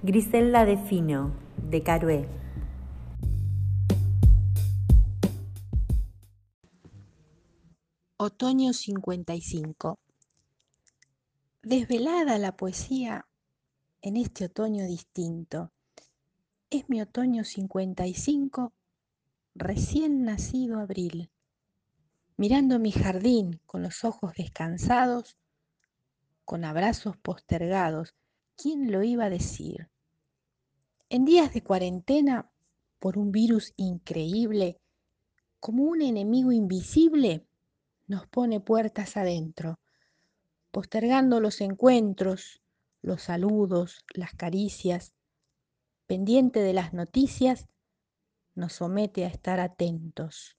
Griselda de Fino, de Carué. Otoño 55. Desvelada la poesía en este otoño distinto. Es mi otoño 55, recién nacido abril. Mirando mi jardín con los ojos descansados, con abrazos postergados, ¿quién lo iba a decir? En días de cuarentena, por un virus increíble, como un enemigo invisible, nos pone puertas adentro, postergando los encuentros, los saludos, las caricias, pendiente de las noticias, nos somete a estar atentos.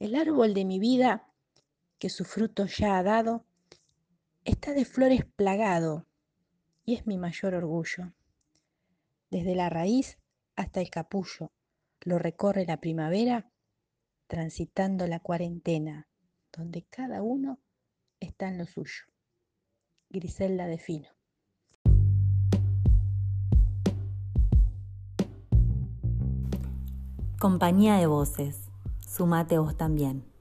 El árbol de mi vida, que su fruto ya ha dado, está de flores plagado y es mi mayor orgullo. Desde la raíz hasta el capullo lo recorre la primavera, transitando la cuarentena, donde cada uno está en lo suyo. Griselda de Fino. Compañía de voces. Sumate vos también.